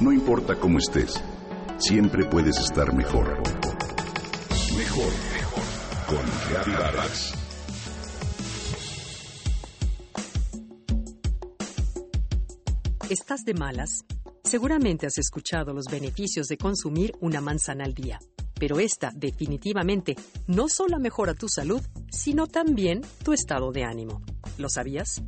No importa cómo estés, siempre puedes estar mejor. Mejor, mejor. Con Reavivadas. ¿Estás de malas? Seguramente has escuchado los beneficios de consumir una manzana al día, pero esta definitivamente no solo mejora tu salud, sino también tu estado de ánimo. ¿Lo sabías?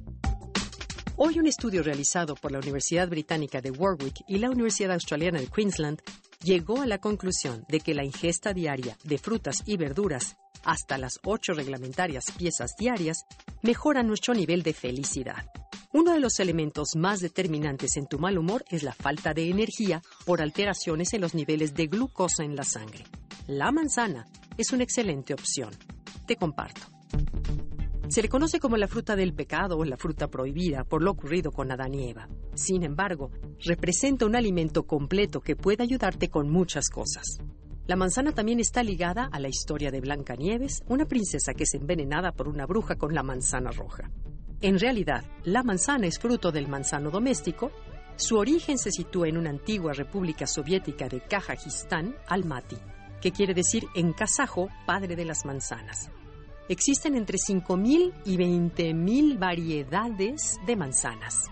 Hoy un estudio realizado por la Universidad Británica de Warwick y la Universidad Australiana de Queensland llegó a la conclusión de que la ingesta diaria de frutas y verduras, hasta las ocho reglamentarias piezas diarias, mejora nuestro nivel de felicidad. Uno de los elementos más determinantes en tu mal humor es la falta de energía por alteraciones en los niveles de glucosa en la sangre. La manzana es una excelente opción. Te comparto. Se le conoce como la fruta del pecado o la fruta prohibida por lo ocurrido con Adán y Eva. Sin embargo, representa un alimento completo que puede ayudarte con muchas cosas. La manzana también está ligada a la historia de Blancanieves, una princesa que es envenenada por una bruja con la manzana roja. En realidad, la manzana es fruto del manzano doméstico. Su origen se sitúa en una antigua república soviética de Kazajistán, Almaty, que quiere decir en kazajo padre de las manzanas. Existen entre 5.000 y 20.000 variedades de manzanas.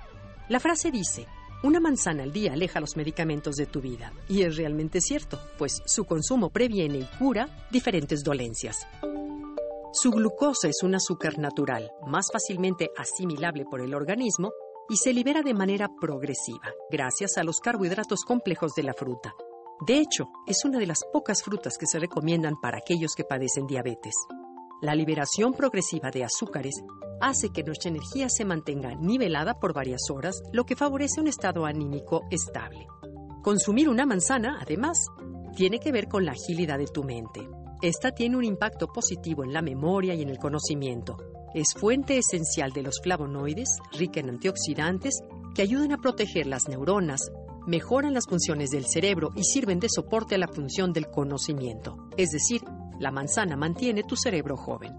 La frase dice, una manzana al día aleja los medicamentos de tu vida. Y es realmente cierto, pues su consumo previene y cura diferentes dolencias. Su glucosa es un azúcar natural, más fácilmente asimilable por el organismo y se libera de manera progresiva, gracias a los carbohidratos complejos de la fruta. De hecho, es una de las pocas frutas que se recomiendan para aquellos que padecen diabetes. La liberación progresiva de azúcares hace que nuestra energía se mantenga nivelada por varias horas, lo que favorece un estado anímico estable. Consumir una manzana, además, tiene que ver con la agilidad de tu mente. Esta tiene un impacto positivo en la memoria y en el conocimiento. Es fuente esencial de los flavonoides, rica en antioxidantes, que ayudan a proteger las neuronas, mejoran las funciones del cerebro y sirven de soporte a la función del conocimiento, es decir, la manzana mantiene tu cerebro joven.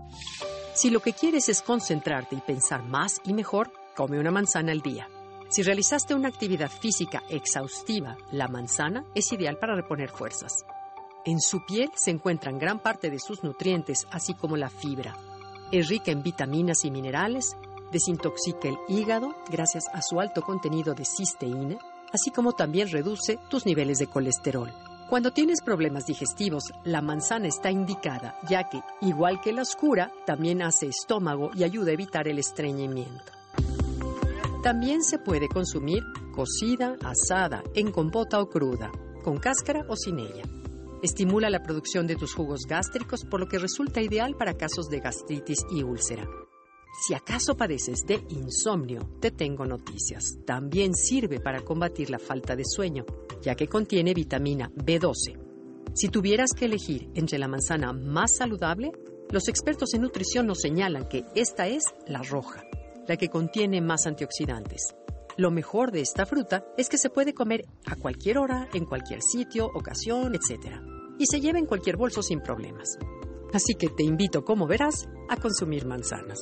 Si lo que quieres es concentrarte y pensar más y mejor, come una manzana al día. Si realizaste una actividad física exhaustiva, la manzana es ideal para reponer fuerzas. En su piel se encuentran gran parte de sus nutrientes, así como la fibra. Es rica en vitaminas y minerales, desintoxica el hígado gracias a su alto contenido de cisteína, así como también reduce tus niveles de colesterol. Cuando tienes problemas digestivos, la manzana está indicada, ya que, igual que la oscura, también hace estómago y ayuda a evitar el estreñimiento. También se puede consumir cocida, asada, en compota o cruda, con cáscara o sin ella. Estimula la producción de tus jugos gástricos, por lo que resulta ideal para casos de gastritis y úlcera. Si acaso padeces de insomnio, te tengo noticias. También sirve para combatir la falta de sueño, ya que contiene vitamina B12. Si tuvieras que elegir entre la manzana más saludable, los expertos en nutrición nos señalan que esta es la roja, la que contiene más antioxidantes. Lo mejor de esta fruta es que se puede comer a cualquier hora, en cualquier sitio, ocasión, etc. Y se lleva en cualquier bolso sin problemas. Así que te invito, como verás, a consumir manzanas.